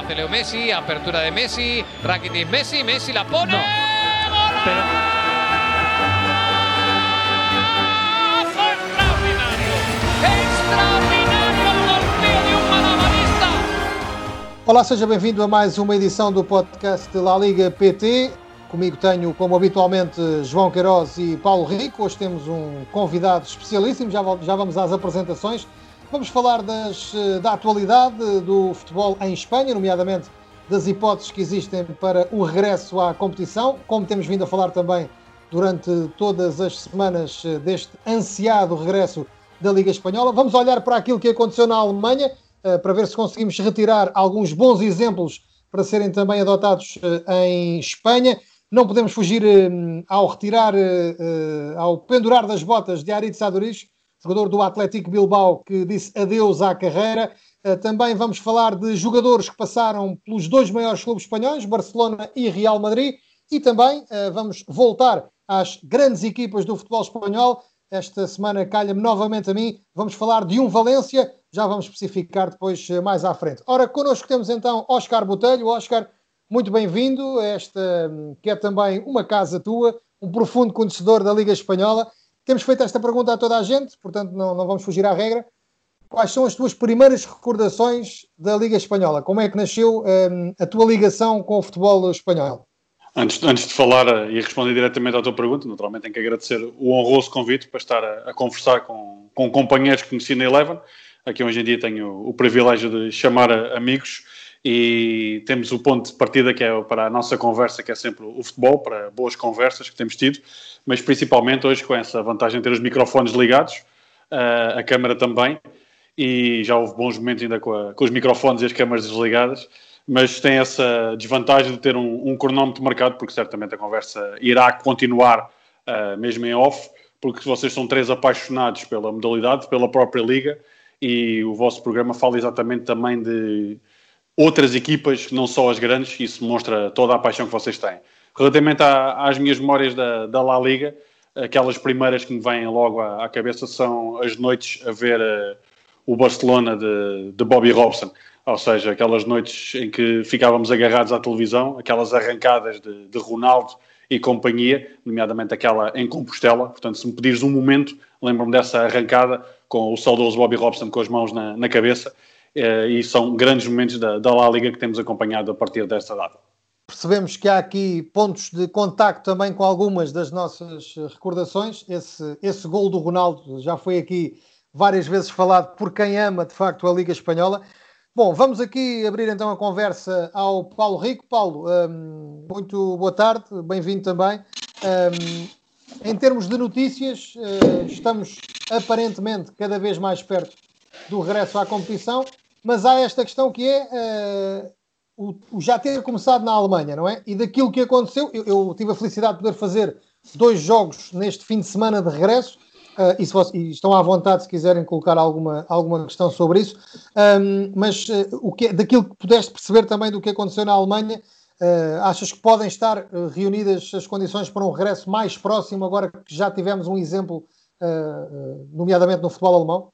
hace Leo Messi, apertura de Messi, Rakitic Messi, Messi la pone. No. Pero... ¡Extraordinario! ¡Extraordinario golpeo de un malabarista! Olá, seja bem-vindo a mais uma edição do podcast La Liga PT. Comigo tenho, como habitualmente, João Queiroz e Paulo Rico. Hoje temos um convidado especialíssimo, já, já vamos às apresentações. Vamos falar das, da atualidade do futebol em Espanha, nomeadamente das hipóteses que existem para o regresso à competição, como temos vindo a falar também durante todas as semanas deste ansiado regresso da Liga Espanhola. Vamos olhar para aquilo que aconteceu na Alemanha, para ver se conseguimos retirar alguns bons exemplos para serem também adotados em Espanha. Não podemos fugir ao retirar, ao pendurar das botas de Aritz Aduriz, jogador do Atlético Bilbao, que disse adeus à carreira. Também vamos falar de jogadores que passaram pelos dois maiores clubes espanhóis, Barcelona e Real Madrid. E também vamos voltar às grandes equipas do futebol espanhol. Esta semana calha-me novamente a mim. Vamos falar de um Valência, já vamos especificar depois mais à frente. Ora, connosco temos então Oscar Botelho. Oscar, muito bem-vindo esta, que é também uma casa tua, um profundo conhecedor da Liga Espanhola. Temos feito esta pergunta a toda a gente, portanto não, não vamos fugir à regra. Quais são as tuas primeiras recordações da Liga Espanhola? Como é que nasceu um, a tua ligação com o futebol espanhol? Antes, antes de falar e responder diretamente à tua pergunta, naturalmente tenho que agradecer o honroso convite para estar a, a conversar com, com companheiros que conheci na Eleven. Aqui hoje em dia tenho o privilégio de chamar amigos e temos o ponto de partida que é para a nossa conversa, que é sempre o futebol, para boas conversas que temos tido, mas principalmente hoje com essa vantagem de ter os microfones ligados, a câmara também, e já houve bons momentos ainda com, a, com os microfones e as câmaras desligadas, mas tem essa desvantagem de ter um, um cronómetro marcado, porque certamente a conversa irá continuar uh, mesmo em off, porque vocês são três apaixonados pela modalidade, pela própria liga, e o vosso programa fala exatamente também de outras equipas, não só as grandes, isso mostra toda a paixão que vocês têm. Relativamente à, às minhas memórias da, da, La Liga, aquelas primeiras que me vêm logo à, à cabeça são as noites a ver uh, o Barcelona de, de, Bobby Robson, ou seja, aquelas noites em que ficávamos agarrados à televisão, aquelas arrancadas de, de Ronaldo e companhia, nomeadamente aquela em Compostela. Portanto, se me pedires um momento, lembro-me dessa arrancada com o saudoso Bobby Robson com as mãos na, na cabeça e são grandes momentos da, da La Liga que temos acompanhado a partir desta data. Percebemos que há aqui pontos de contacto também com algumas das nossas recordações. Esse, esse gol do Ronaldo já foi aqui várias vezes falado por quem ama de facto a Liga Espanhola. Bom, vamos aqui abrir então a conversa ao Paulo Rico. Paulo, um, muito boa tarde, bem-vindo também. Um, em termos de notícias, uh, estamos aparentemente cada vez mais perto do regresso à competição, mas há esta questão que é uh, o, o, já ter começado na Alemanha, não é? E daquilo que aconteceu, eu, eu, tive a felicidade de poder fazer dois jogos neste fim de semana de regresso, uh, e, se e, estão à vontade se quiserem colocar alguma, alguma questão sobre isso, um, mas uh, o que, daquilo que pudeste perceber também do que aconteceu na Alemanha, achas que podem estar reunidas as condições para um regresso mais próximo, agora que já tivemos um exemplo, nomeadamente no futebol alemão?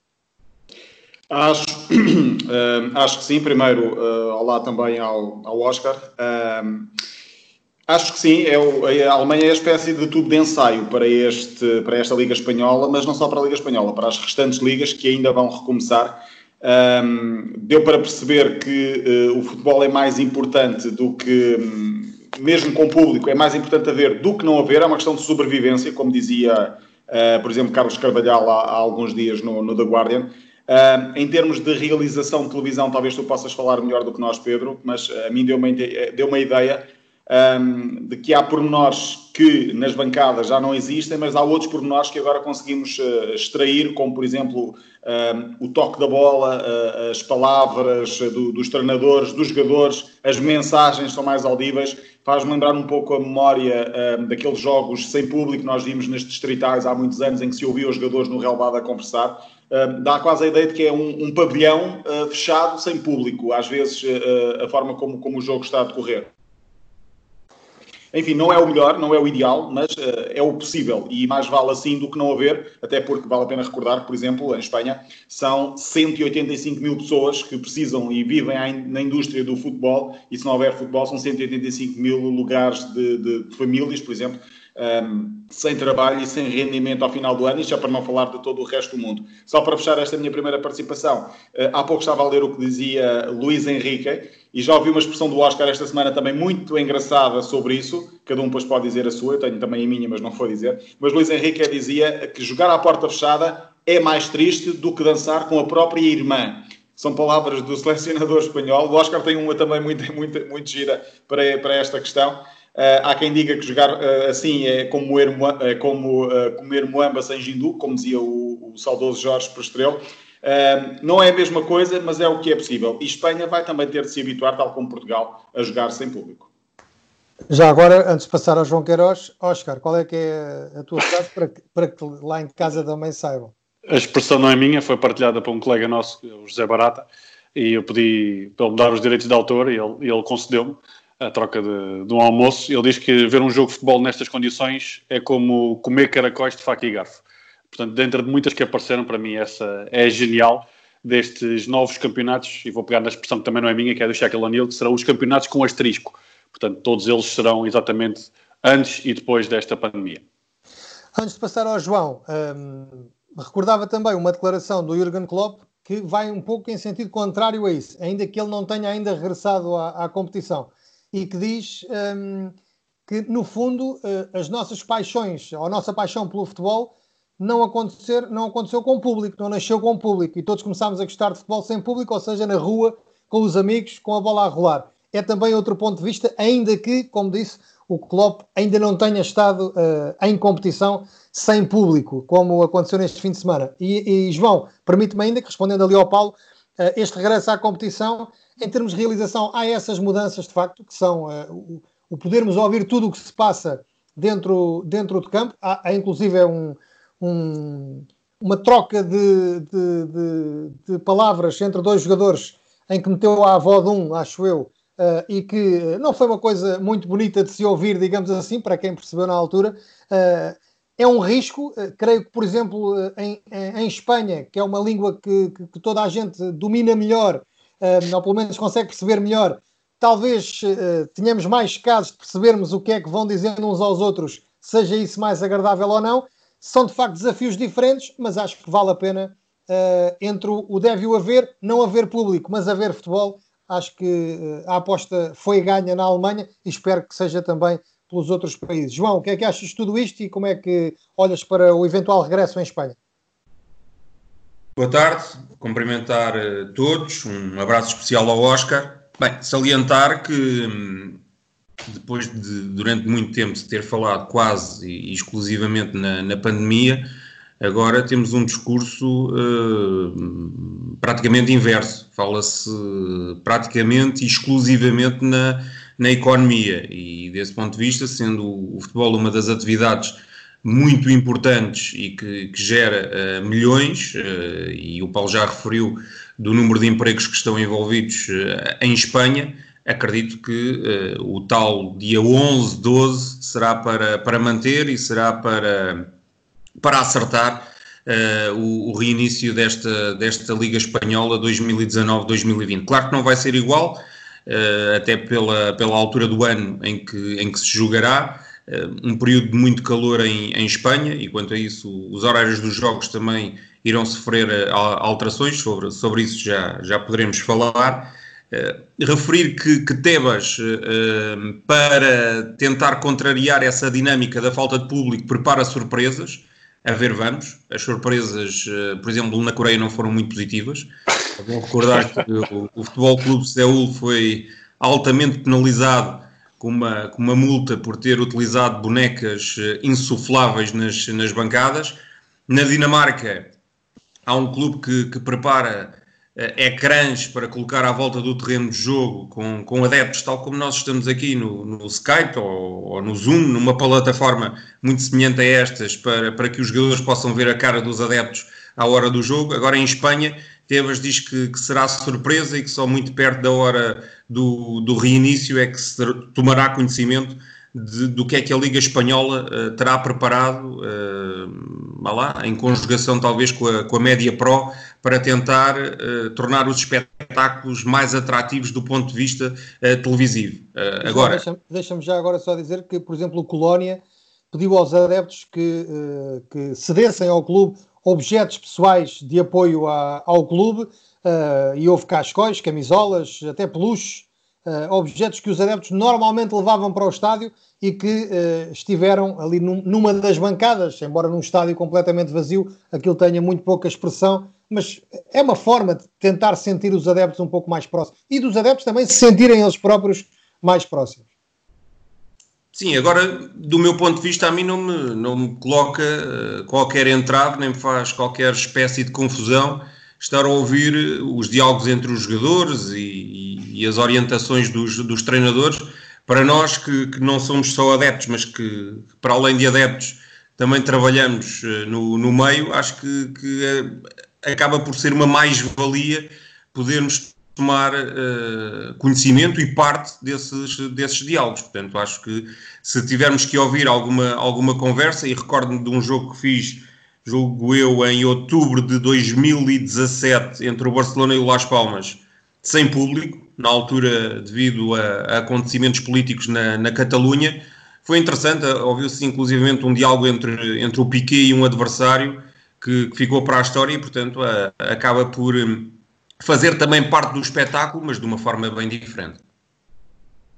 Acho, uh, acho que sim. Primeiro, uh, olá também ao, ao Oscar. Uh, acho que sim. É o, a Alemanha é a espécie de tubo de ensaio para, este, para esta Liga Espanhola, mas não só para a Liga Espanhola, para as restantes ligas que ainda vão recomeçar. deu para perceber que o futebol é mais importante do que, mesmo com o público, é mais importante haver do que não haver. É uma questão de sobrevivência, como dizia, por exemplo, Carlos Carvalhal há, há alguns dias no, no The Guardian. Uh, em termos de realização de televisão, talvez tu possas falar melhor do que nós, Pedro, mas a mim deu uma, deu uma ideia um, de que há pormenores que nas bancadas já não existem, mas há outros pormenores que agora conseguimos uh, extrair, como por exemplo um, o toque da bola, uh, as palavras do, dos treinadores, dos jogadores, as mensagens são mais audíveis. Faz-me lembrar um pouco a memória daqueles jogos sem público que nós vimos nas distritais há muitos anos, em que se ouvia os jogadores no relvado a conversar dá quase a ideia de que é um, um pavilhão uh, fechado, sem público, às vezes uh, a forma como, como o jogo está a decorrer. enfim, não é o melhor, não é o ideal, mas é o possível e mais vale assim do que não haver, até porque vale a pena recordar que, por exemplo, em Espanha são 185 mil pessoas que precisam e vivem na indústria do futebol e se não houver futebol são 185 mil lugares de, de famílias, por exemplo, um, sem trabalho e sem rendimento ao final do ano, isto já para não falar de todo o resto do mundo. Só para fechar esta minha primeira participação, uh, há pouco estava a ler o que dizia Luís Henrique e já ouvi uma expressão do Oscar esta semana também muito engraçada sobre isso. Cada um depois pode dizer a sua, eu tenho também a minha, mas não vou dizer. Mas Luís Henrique dizia que jogar à porta fechada é mais triste do que dançar com a própria irmã. São palavras do selecionador espanhol. O Oscar tem uma também muito, muito, muito gira para, para esta questão. Uh, há quem diga que jogar uh, assim é como, moer, é como uh, comer moamba sem jindu, como dizia o, o saudoso Jorge Prestrelo. não é a mesma coisa, mas é o que é possível. E Espanha vai também ter de se habituar, tal como Portugal, a jogar sem público. Já agora, antes de passar ao João Queiroz, Oscar, qual é que é a tua frase para que, para que lá em casa também saibam? A expressão não é minha, foi partilhada por um colega nosso, o José Barata, e eu pedi para ele me dar os direitos de autor e ele, ele concedeu-me a troca de, de, um almoço. Ele diz que ver um jogo de futebol nestas condições é como comer caracóis de faca e garfo. Portanto, dentro de muitas que apareceram, para mim essa é genial destes novos campeonatos, e vou pegar na expressão que também não é minha, que é do Shaquille O'Neal, que serão os campeonatos com asterisco. Portanto, todos eles serão exatamente antes e depois desta pandemia. Antes de passar ao João, hum, recordava também uma declaração do Jurgen Klopp que vai um pouco em sentido contrário a isso, ainda que ele não tenha ainda regressado à, à competição e que diz um, que, no fundo, uh, as nossas paixões, ou a nossa paixão pelo futebol, não, acontecer, não aconteceu com o público, não nasceu com o público. E todos começámos a gostar de futebol sem público, ou seja, na rua, com os amigos, com a bola a rolar. É também outro ponto de vista, ainda que, como disse, o Klopp ainda não tenha estado uh, em competição sem público, como aconteceu neste fim de semana. E, e João, permite-me ainda que, respondendo ali ao Paulo, uh, este regresso à competição em termos de realização, há essas mudanças de facto, que são uh, o, o, podermos ouvir tudo o que se passa dentro, dentro do campo. Há, há inclusive um, um, uma troca de, de, de, de, palavras entre dois jogadores em que meteu a avó de um, acho eu, uh, e que não foi uma coisa muito bonita de se ouvir, digamos assim, para quem percebeu na altura. Uh, é um risco, creio que, por exemplo, em, em Espanha, que é uma língua que, que, toda a gente domina melhor, ou pelo menos consegue perceber melhor, talvez uh, tenhamos mais casos de percebermos o que é que vão dizendo uns aos outros, seja isso mais agradável ou não. São de facto desafios diferentes, mas acho que vale a pena uh, entre o, deve o haver, não haver público, mas haver futebol. Acho que uh, a aposta foi ganha na Alemanha e espero que seja também pelos outros países. João, o que é que achas de tudo isto e como é que olhas para o eventual regresso em Espanha? Boa tarde, cumprimentar uh, todos, um abraço especial ao Oscar. Bem, salientar que hum, depois de durante muito tempo se ter falado quase e exclusivamente na, na pandemia, agora temos um discurso uh, praticamente inverso. Fala-se praticamente e exclusivamente na, na economia e desse ponto de vista, sendo o futebol uma das atividades muito importantes e que, que gera uh, milhões, uh, e o Paulo já referiu do número de empregos que estão envolvidos uh, em Espanha, acredito que o tal dia 11, 12 será para, para manter e será para, para acertar o, o, reinício desta, desta Liga Espanhola 2019-2020. Claro que não vai ser igual, até pela, pela altura do ano em que, em que se jogará, um período de muito calor em, em, Espanha e quanto a isso os horários dos jogos também irão sofrer eh, alterações, sobre, sobre isso já, já poderemos falar. Uh, referir que, que Tebas, uh, para tentar contrariar essa dinâmica da falta de público, prepara surpresas. A ver, vamos. As surpresas, por exemplo, na Coreia não foram muito positivas. Vou recordar que o, o Futebol Clube Seul foi altamente penalizado com uma, com uma multa por ter utilizado bonecas eh, insufláveis nas, nas bancadas. Na Dinamarca, há um clube que, que prepara uh, ecrãs para colocar à volta do terreno de jogo com, com adeptos, tal como nós estamos aqui no, no Skype ou, ou, no Zoom, numa plataforma muito semelhante a estas, para, para que os jogadores possam ver a cara dos adeptos à hora do jogo. Agora em Espanha Tebas diz que, que, será surpresa e que só muito perto da hora do, do reinício é que se tomará conhecimento de, do que é que a Liga Espanhola uh, terá preparado, uh, lá, em conjugação talvez com a, com a média Pro, para tentar uh, tornar os espetáculos mais atrativos do ponto de vista televisivo. agora, Deixa-me deixa já agora só dizer que, por exemplo, o Colónia pediu aos adeptos que, que cedessem ao clube objetos pessoais de apoio a, ao clube e houve cascóis, camisolas, até peluches uh, objetos que os adeptos normalmente levavam para o estádio e que uh, estiveram ali num, numa das bancadas, embora num estádio completamente vazio, aquilo tenha muito pouca expressão, mas é uma forma de tentar sentir os adeptos um pouco mais próximos e dos adeptos também se sentirem eles próprios mais próximos. Sim, agora, do meu ponto de vista, a mim não me, não me coloca uh, qualquer entrave, nem me faz qualquer espécie de confusão estar a ouvir os diálogos entre os jogadores e, e, e as orientações dos, dos, treinadores. Para nós que, que, não somos só adeptos, mas que, para além de adeptos, também trabalhamos eh, no, no meio, acho que, que acaba por ser uma mais-valia podermos tomar uh, conhecimento e parte desses, desses diálogos. Portanto, acho que se tivermos que ouvir alguma, alguma conversa, e recordo-me de um jogo que fiz julgo eu, em outubro de 2017, entre o Barcelona e o Las Palmas, sem público, na altura devido a, a acontecimentos políticos na, na Catalunha. Foi interessante, ouviu-se inclusivamente um diálogo entre, entre o Piquet e um adversário que, que ficou para a história e, portanto, a, acaba por hum, fazer também parte do espetáculo, mas de uma forma bem diferente.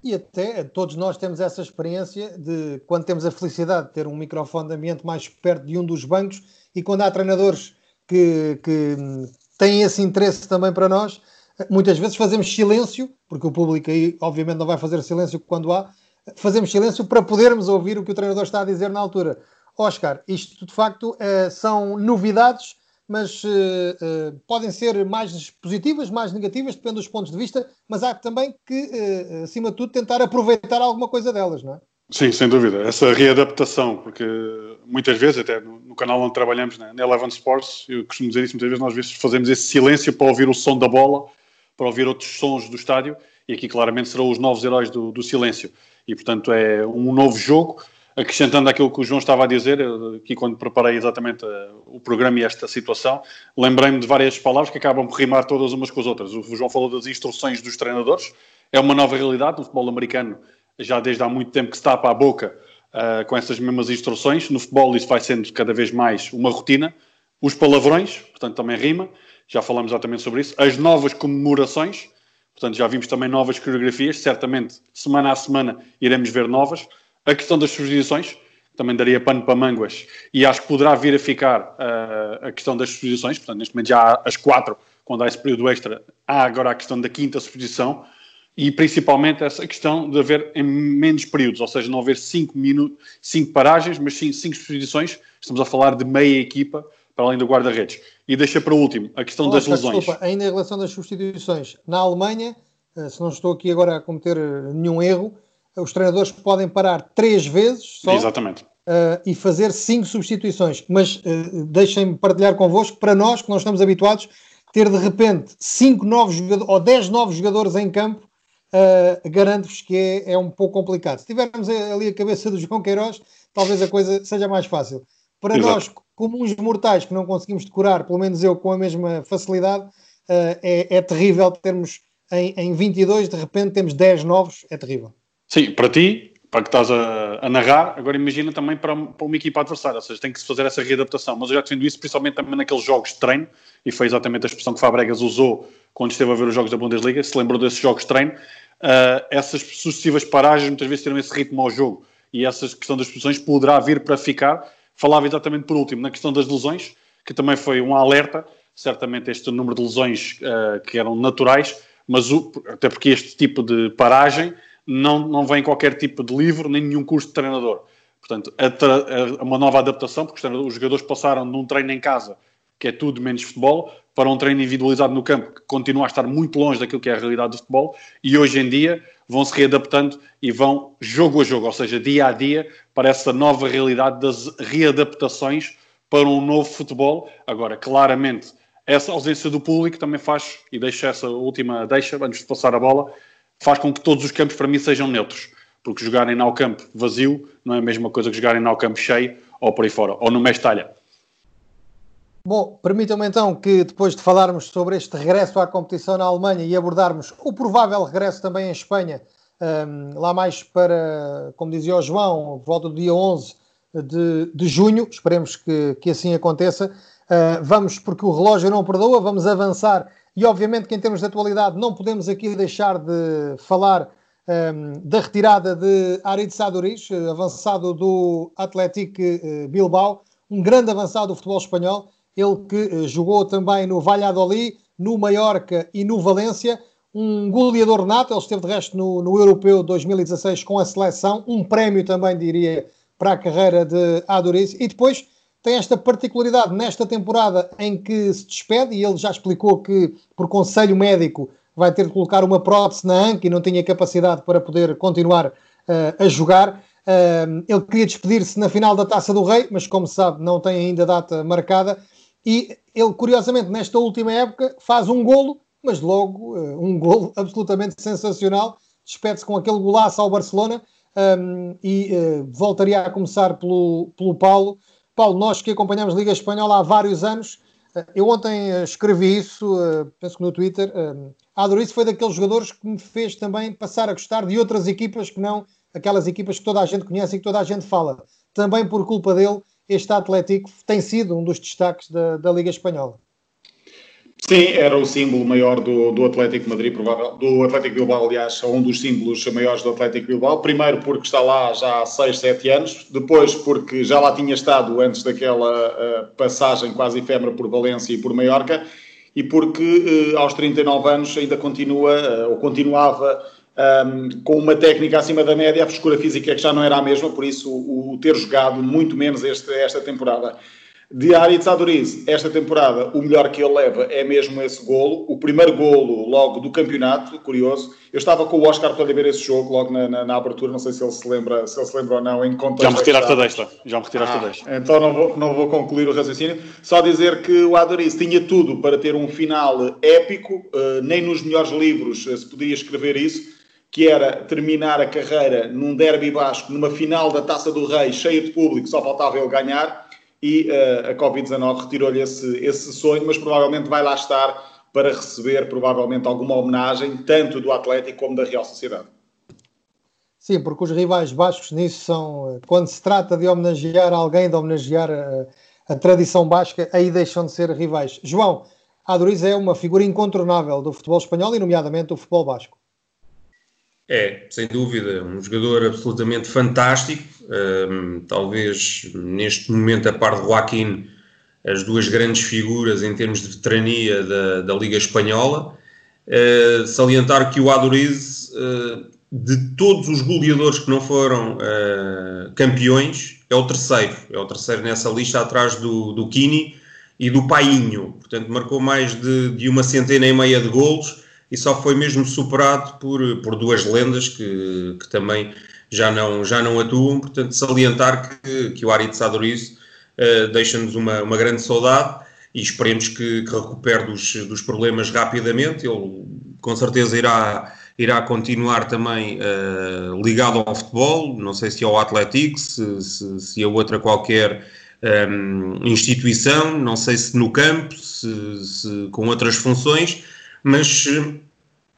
E até todos nós temos essa experiência de quando temos a felicidade de ter um microfone de ambiente mais perto de um dos bancos e quando há treinadores que, que têm esse interesse também para nós, muitas vezes fazemos silêncio, porque o público aí obviamente não vai fazer silêncio quando há, fazemos silêncio para podermos ouvir o que o treinador está a dizer na altura. Oscar, isto de facto eh, são novidades, mas eh, eh, podem ser mais positivas, mais negativas, depende dos pontos de vista, mas há também que, acima de tudo, tentar aproveitar alguma coisa delas, não é? Sim, sem dúvida. Essa readaptação, porque muitas vezes, até no, no canal onde trabalhamos, né, na Eleven Sports, eu costumo dizer isso muitas vezes, nós vezes fazemos esse silêncio para ouvir o som da bola, para ouvir outros sons do estádio, e aqui claramente serão os novos heróis do, do silêncio. E portanto é um novo jogo, acrescentando aquilo que o João estava a dizer, aqui quando preparei exatamente uh, o programa e esta situação, lembrei-me de várias palavras que acabam por rimar todas umas com as outras. O João falou das instruções dos treinadores, é uma nova realidade no futebol americano já desde há muito tempo que se tapa a boca uh, com essas mesmas instruções. No futebol isso vai sendo cada vez mais uma rotina. Os palavrões, portanto também rima, já falamos exatamente sobre isso. As novas comemorações, portanto já vimos também novas coreografias, certamente semana a semana iremos ver novas. A questão das substituições, também daria pano para manguas, e acho que poderá vir a ficar uh, a questão das substituições, portanto neste momento já há as quatro, quando há esse período extra, há agora a questão da quinta substituição, e principalmente essa questão de haver em menos períodos, ou seja, não haver 5 minutos, 5 paragens, mas sim 5 substituições. Estamos a falar de meia equipa para além do guarda-redes. E deixa para o último a questão das lesões. Desculpa, ainda em relação das substituições, na Alemanha, eh, se não estou aqui agora a cometer eh, nenhum erro, os treinadores podem parar três vezes só Exatamente. Uh, e fazer cinco substituições. Mas uh, deixem-me partilhar convosco, para nós que não estamos habituados, ter de repente cinco novos jogadores ou dez novos jogadores em campo uh, garanto-vos que é, é, um pouco complicado. Se tivermos ali a cabeça do João Queiroz, talvez a coisa seja mais fácil. Para Exato. nós, comuns mortais, que não conseguimos decorar, pelo menos eu com a mesma facilidade, uh, é, é, terrível termos em, em 22, de repente temos 10 novos, é terrível. Sim, para ti, para que estás a, a, narrar, agora imagina também para, para uma equipa adversária, ou seja, tem que se fazer essa readaptação. Mas eu já defendo isso principalmente também naqueles jogos de treino, e foi exatamente a expressão que Fabregas usou quando esteve a ver os jogos da Bundesliga, se lembrou desses jogos de treino, uh, essas sucessivas paragens muitas vezes tiram esse ritmo ao jogo e essa questão das posições poderá vir para ficar. Falava exatamente por último na questão das lesões, que também foi um alerta, certamente este número de lesões uh, que eram naturais, mas o, até porque este tipo de paragem não, não vem qualquer tipo de livro, nem nenhum curso de treinador. Portanto, a, a, uma nova adaptação, porque os jogadores passaram de um treino em casa, que é tudo menos futebol, para um treino individualizado no campo, que continua a estar muito longe daquilo que é a realidade do futebol, e hoje em dia vão se readaptando e vão jogo a jogo, ou seja, dia a dia, para essa nova realidade das readaptações para um novo futebol. Agora, claramente, essa ausência do público também faz, e deixa essa última deixa, antes de passar a bola, faz com que todos os campos para mim sejam neutros porque jogarem no campo vazio não é a mesma coisa que jogarem no campo cheio ou por aí fora, ou no Mestalha. Bom, permitam-me então que depois de falarmos sobre este regresso à competição na Alemanha e abordarmos o provável regresso também em Espanha, um, lá mais para, como dizia o João, por volta do dia 11 de, de junho, esperemos que, que assim aconteça. Uh, vamos, porque o relógio não perdoa, vamos avançar e obviamente que em termos de atualidade não podemos aqui deixar de falar um, da retirada de Arid Saduriz, avançado do Atlético uh, Bilbao, um grande avançado do futebol espanhol, ele que uh, jogou também no Valladolid, no Mallorca e no Valência, um goleador nato, ele esteve de resto no, no Europeu 2016 com a seleção, um prémio também diria para a carreira de Aduriz, e depois tem esta particularidade nesta temporada em que se despede, e ele já explicou que, por conselho médico, vai ter de colocar uma prótese na anca e não tinha capacidade para poder continuar uh, a jogar. Uh, ele queria despedir-se na final da Taça do Rei, mas como sabe, não tem ainda data marcada. E ele, curiosamente, nesta última época, faz um golo, mas logo uh, um golo absolutamente sensacional. Despede-se com aquele golaço ao Barcelona um, e voltaria a começar pelo, pelo Paulo. Paulo, nós que acompanhamos a Liga Espanhola há vários anos, eh, eu ontem eh, escrevi isso, eh, penso que no Twitter. A foi daqueles jogadores que me fez também passar a gostar de outras equipas que não aquelas equipas que toda a gente conhece e que toda a gente fala. Também por culpa dele, este Atlético tem sido um dos destaques da, da Liga Espanhola. Sim, era o símbolo maior do, do Atlético Madrid, provável, do Atlético Bilbao, aliás, um dos símbolos maiores do Atlético Bilbao. Primeiro porque está lá já há 6, 7 anos, depois porque já lá tinha estado antes daquela uh, passagem quase efêmera por Valência e por Maiorca, e porque uh, aos 39 anos ainda continua, uh, ou continuava, um, ehm, com uma técnica acima da média, a frescura física que já não era a mesma, por isso o, o ter jogado muito menos este, esta temporada de Aritz Aduriz, esta temporada, o melhor que ele leva é mesmo esse golo, o primeiro golo logo do campeonato, curioso. Eu estava com o Oscar para ver esse jogo logo na, na, na, abertura, não sei se ele se lembra, se ele se lembra ou não, em contexto. Já me retiraste a desta, já me retiraste ah, a desta. Então não vou, não vou concluir o raciocínio. Só dizer que o Aduriz tinha tudo para ter um final épico, uh, nem nos melhores livros uh, se podia escrever isso que era terminar a carreira num derby basco, numa final da Taça do Rei, cheia de público, só faltava ele ganhar e uh, a Covid-19 retirou-lhe esse, esse sonho, mas provavelmente vai lá estar para receber provavelmente alguma homenagem, tanto do Atlético como da Real Sociedade. Sim, porque os rivais bascos nisso são, eh, quando se trata de homenagear alguém, de homenagear a, eh, a tradição basca, aí deixam de ser rivais. João, Aduriz é uma figura incontornável do futebol espanhol e, nomeadamente, do futebol basco. É, sem dúvida, um jogador absolutamente fantástico. Um, talvez neste momento, a par de Joaquim, as duas grandes figuras em termos de veterania da, da Liga Espanhola. Uh, salientar que o Aduriz, uh, de todos os goleadores que não foram uh, campeões, é o terceiro. É o terceiro nessa lista, atrás do, do Kini e do Painho. Portanto, marcou mais de, de uma centena e meia de golos e só foi mesmo superado por, por duas lendas que, que também já não, já não atuam. Portanto, salientar que, que o Aritz Adoriz uh, deixa-nos uma, uma grande saudade e esperemos que, que recupere dos, dos problemas rapidamente. Ele com certeza irá, irá continuar também uh, ligado ao futebol, não sei se ao Atlético, se, se, se a outra qualquer um, ehm, instituição, não sei se no campo, se, se com outras funções mas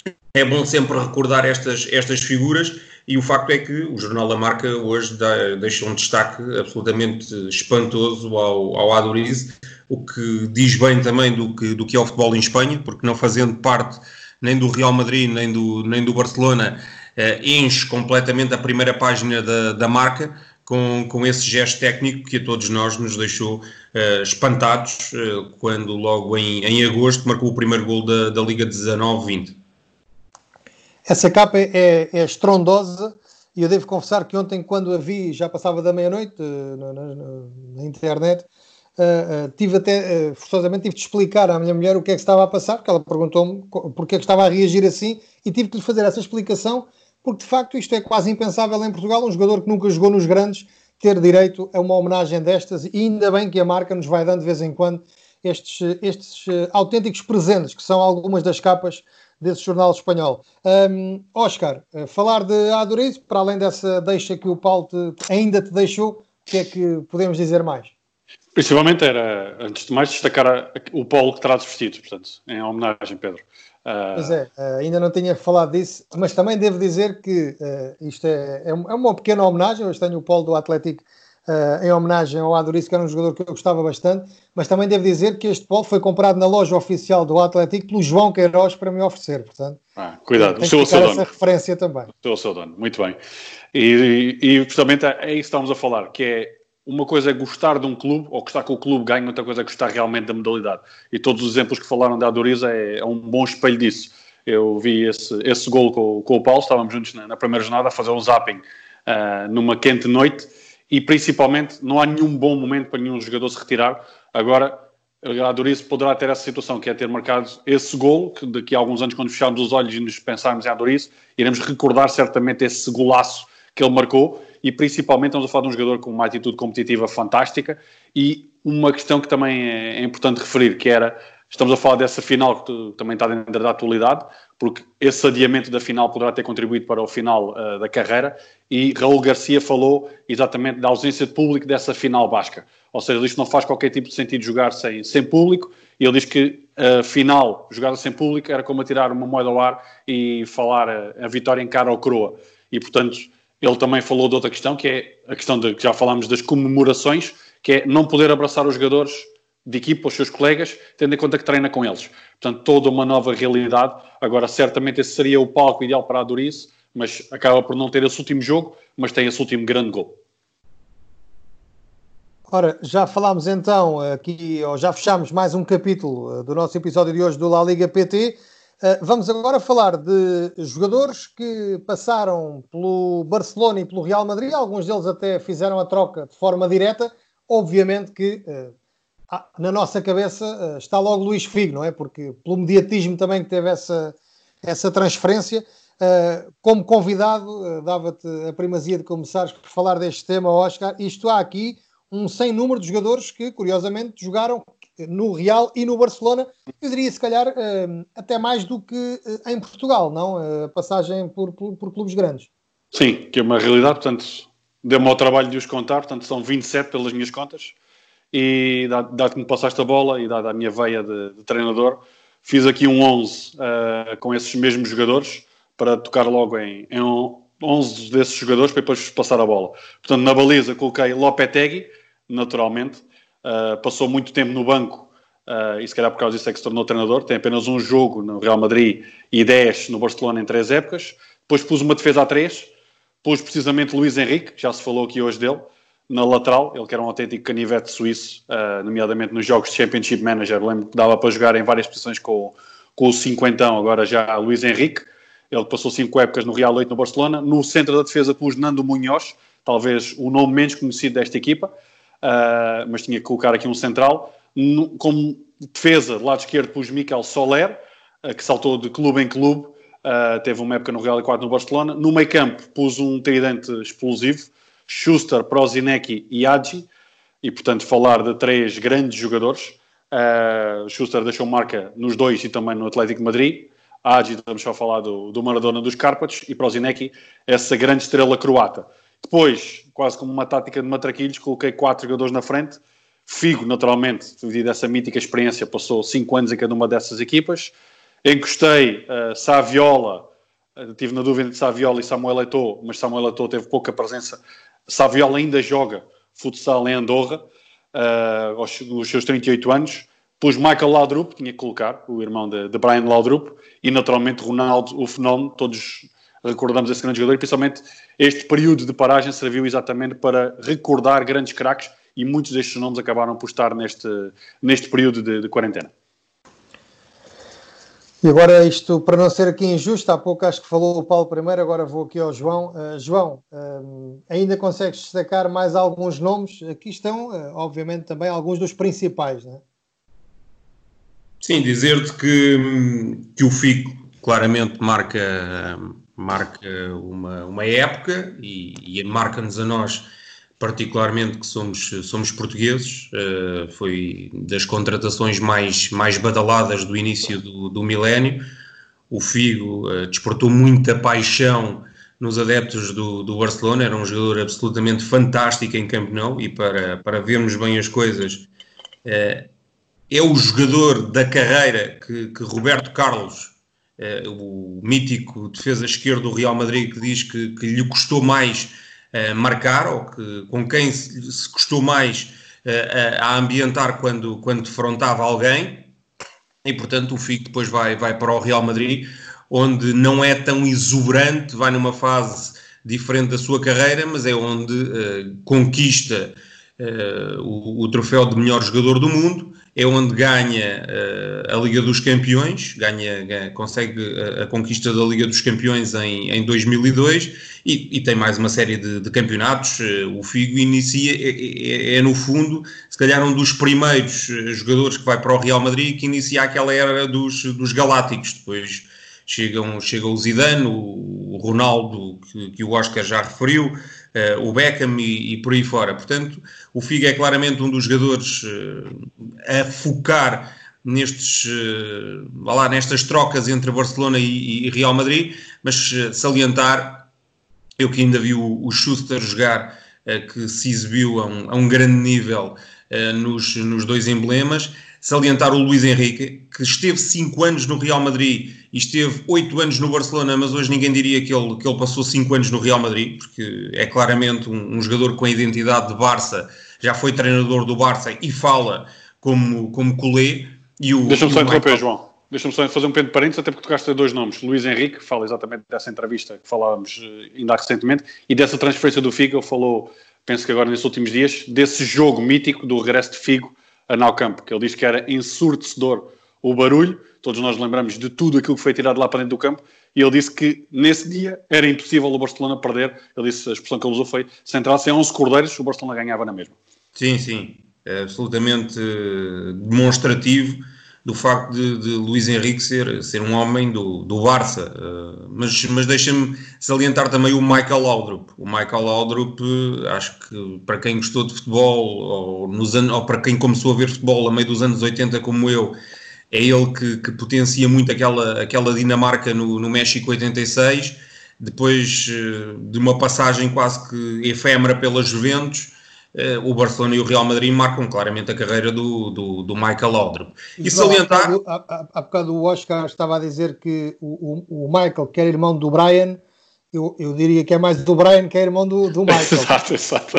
eh, é bom sempre recordar estas, estas figuras e o facto é que o Jornal da Marca hoje dá, deixa um destaque absolutamente espantoso ao, ao Aduriz, o que diz bem também do que, do que é o futebol em Espanha, porque não fazendo parte nem do Real Madrid nem do, nem do Barcelona, eh, enche completamente a primeira página da, da marca com, com esse gesto técnico que a todos nós nos deixou uh, espantados uh, quando logo em, em agosto marcou o primeiro gol da, da Liga 19-20. Essa capa é, é, estrondosa e eu devo confessar que ontem quando a vi, já passava da meia-noite uh, na, na, na, internet, tive até, forçosamente tive de explicar à minha mulher o que é que estava a passar, porque ela perguntou-me porque é que estava a reagir assim e tive que lhe fazer essa explicação porque de facto isto é quase impensável em Portugal, um jogador que nunca jogou nos grandes ter direito a uma homenagem destas e ainda bem que a marca nos vai dando de vez em quando estes, estes uh, autênticos presentes, que são algumas das capas desse jornal espanhol. Um, Oscar, falar de Aduriz, para além dessa deixa que o Paulo te, ainda te deixou, o que é que podemos dizer mais? Principalmente era, antes de mais, destacar a, o polo que traz vestidos, portanto, em homenagem, Pedro. Uh... Pois é, uh, ainda não tinha falado disso, mas também devo dizer que uh, isto é, é, uma pequena homenagem. Hoje tenho o polo do Atlético em homenagem ao Aduriz, que era um jogador que eu gostava bastante, mas também devo dizer que este polo foi comprado na loja oficial do Atlético pelo João Queiroz para me oferecer, portanto. Ah, cuidado, o seu, seu dono. essa referência também. O seu dono, muito bem. E, e, e justamente é isso que estamos a falar, que é uma coisa é gostar de um clube, ou gostar que o clube ganhe, outra coisa é gostar realmente da modalidade. E todos os exemplos que falaram da Adoriza é, é um bom espelho disso. Eu vi esse, esse gol com, com o Paulo, estávamos juntos na, na, primeira jornada a fazer um zapping uh, numa quente noite e principalmente não há nenhum bom momento para nenhum jogador se retirar. Agora, a Adoriza poderá ter essa situação, que é ter marcado esse gol, que daqui a alguns anos, quando fecharmos os olhos e nos pensarmos em Adoriza, iremos recordar certamente esse golaço que ele marcou e principalmente estamos a falar de um jogador com uma atitude competitiva fantástica e uma questão que também é, é importante referir, que era, estamos a falar dessa final que também está dentro da atualidade, porque esse adiamento da final poderá ter contribuído para o final uh, da carreira e Raul Garcia falou exatamente da ausência de público dessa final basca. Ou seja, isto não faz qualquer tipo de sentido jogar sem, sem público e ele diz que a final jogada sem público era como tirar uma moeda ao ar e falar a, a vitória em cara ou coroa. E, portanto, ele também falou de outra questão, que é a questão de que já falámos das comemorações, que é não poder abraçar os jogadores de equipa, os seus colegas, tendo em conta que treina com eles. Portanto, toda uma nova realidade. Agora, certamente esse seria o palco ideal para a Dorice, mas acaba por não ter esse último jogo, mas tem esse último grande gol. Ora, já falámos então aqui, ou já fechámos mais um capítulo eh, do nosso episódio de hoje do La Liga PT. Eh, vamos agora falar de jogadores que passaram pelo Barcelona e pelo Real Madrid, alguns deles até fizeram a troca de forma direta. Obviamente que uh, na nossa cabeça uh, está logo Luís Figo, não é? Porque pelo mediatismo também que teve essa, essa transferência. Como convidado, dava-te a primazia de começares por falar deste tema, Oscar. Isto há aqui um sem número de jogadores que, curiosamente, jogaram no Real e no Barcelona, eu diria se calhar uh, até mais do que uh, em Portugal, não? A uh, passagem por, por, por, clubes grandes. Sim, que é uma realidade, portanto, deu-me ao trabalho de os contar, portanto, são 27 pelas minhas contas, e dado que me passaste a bola e dada a minha veia de, de treinador, fiz aqui um 11 eh, com esses mesmos jogadores para tocar logo em, em 11 desses jogadores para depois passar a bola. Portanto, na baliza coloquei Lopetegui, naturalmente, uh, passou muito tempo no banco uh, e se calhar por causa disso é que se tornou treinador. Tem apenas um jogo no Real Madrid e 10 no Barcelona em três épocas. Depois pus uma defesa a três, pus precisamente Luís Henrique, já se falou aqui hoje dele, na lateral, ele que era um autêntico canivete suíço, uh, nomeadamente nos jogos de Championship Manager, lembro que dava para jogar em várias posições com, com o cinquentão, agora já Luís Henrique, ele passou cinco épocas no Real 8 no Barcelona, no centro da defesa pus Nando Munhoz, talvez o nome menos conhecido desta equipa, uh, mas tinha que colocar aqui um central. No, como defesa, lado esquerdo, pus Miquel Soler, uh, que saltou de clube em clube, uh, teve uma época no Real e 4 no Barcelona. No meio campo, pus um tridente explosivo, Schuster, Prozinecki e Agi, e portanto falar de três grandes jogadores. Uh, Schuster deixou marca nos dois e também no Atlético Madrid. Agi, estamos só a falar do, do Maradona dos Carpatos, e Prozinecki, essa grande estrela croata. Depois, quase como uma tática de matraquilhos, coloquei quatro jogadores na frente. Figo, naturalmente, devido a essa mítica experiência, passou cinco anos em cada uma dessas equipas. Encostei uh, Saviola, uh, tive na dúvida de Saviola e Samuel Eto'o, mas Samuel Eto'o teve pouca presença. Saviola ainda joga futsal em Andorra, uh, aos, aos seus 38 anos. Pus Michael Laudrup, tinha que colocar, o irmão de, de Brian Laudrup, e naturalmente Ronaldo, o fenómeno, todos recordamos esse grande jogador, e principalmente este período de paragem serviu exatamente para recordar grandes craques e muitos destes nomes acabaram por estar neste, neste período de, de quarentena. E agora isto, para não ser aqui injusto, há pouco acho que falou o Paulo primeiro, agora vou aqui ao João. Uh, João, uh, ainda consegues destacar mais alguns nomes? Aqui estão, uh, obviamente, também alguns dos principais, não é? Sim, dizer-te que, que o FICO claramente marca marca uma, uma época e, e marca-nos a nós particularmente que somos, somos portugueses, uh, foi das contratações mais, mais badaladas do início do, do milénio. o Figo uh, despertou muita paixão nos adeptos do, do, Barcelona, era um jogador absolutamente fantástico em Camp Nou e para, para vermos bem as coisas, uh, é o jogador da carreira que, que Roberto Carlos, o mítico defesa esquerdo do Real Madrid, que diz que, que lhe custou mais marcar, ou que, com quem se, se custou mais a ambientar quando, quando defrontava alguém, e portanto o Figo depois vai, vai para o Real Madrid, onde não é tão exuberante, vai numa fase diferente da sua carreira, mas é onde uh, conquista uh, o, o, troféu de melhor jogador do mundo, é onde ganha uh, a Liga dos Campeões, ganha, ganha consegue a, a, conquista da Liga dos Campeões em, em 2002 e, e, tem mais uma série de, de campeonatos. o Figo inicia, é, é, é, no fundo, se calhar um dos primeiros jogadores que vai para o Real Madrid que inicia aquela era dos, dos Galácticos, depois chegam, chega o Zidane, o Ronaldo, que, que, o Oscar já referiu, uh, o Beckham e, e, por aí fora. Portanto, o Figo é claramente um dos jogadores uh, a focar nestes, uh, lá, nestas trocas entre Barcelona e, e Real Madrid, mas salientar, eu que ainda vi o, o Schuster jogar, que se exibiu a um, a um grande nível nos, nos dois emblemas, salientar o Luís Henrique, que esteve 5 anos no Real Madrid e esteve 8 anos no Barcelona, mas hoje ninguém diria que ele, que ele passou 5 anos no Real Madrid, porque é claramente um, um, jogador com a identidade de Barça, já foi treinador do Barça e fala como, como colê. Deixa-me só interromper, João. Deixa-me só fazer um pequeno parênteses, até porque tocaste dois nomes. Luís Henrique, fala exatamente dessa entrevista que falávamos eh, ainda recentemente, e dessa transferência do Figo, ele falou, penso que agora nesses últimos dias, desse jogo mítico do regresso de Figo a Nou Campo, que ele disse que era ensurdecedor o barulho, todos nós lembramos de tudo aquilo que foi tirado lá para dentro do campo, e ele disse que nesse dia era impossível o Barcelona perder. Ele disse, a expressão que ele usou foi: se entrassem 11 cordeiros, o Barcelona ganhava na mesma. Sim, sim, é absolutamente eh, demonstrativo do facto de, de Luís Henrique ser, ser um homem do, do Barça. Uh, mas mas deixa-me salientar também o Michael Laudrup. O Michael Laudrup, acho que para quem gostou de futebol, ou, nos anos, ou para quem começou a ver futebol a meio dos anos 80 como eu, é ele que, que potencia muito aquela, aquela Dinamarca no, no México 86, depois uh, de uma passagem quase que efêmera pela Juventus, o Barcelona e o Real Madrid marcam claramente a carreira do, do, do Michael Laudrup. E salientar... Há, há, bocado o Oscar estava a dizer que o, o, o Michael, que era irmão do Brian, eu, eu diria que é mais do Brian que é irmão do, do Michael. exato, exato.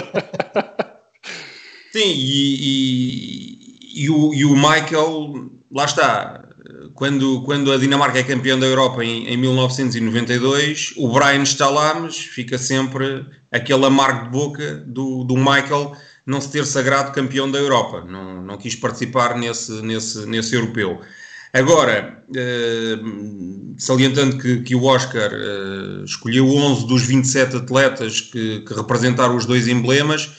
Sim, e, e, e, o, e o Michael lá está, quando, quando a Dinamarca é campeã da Europa em, em 1992, o Brian está lá, mas fica sempre aquele amargo de boca do, do Michael não se ter sagrado campeão da Europa, não, não quis participar nesse, nesse, nesse europeu. Agora, eh, salientando que, que o Oscar eh, escolheu 11 dos 27 atletas que, que representaram os dois emblemas,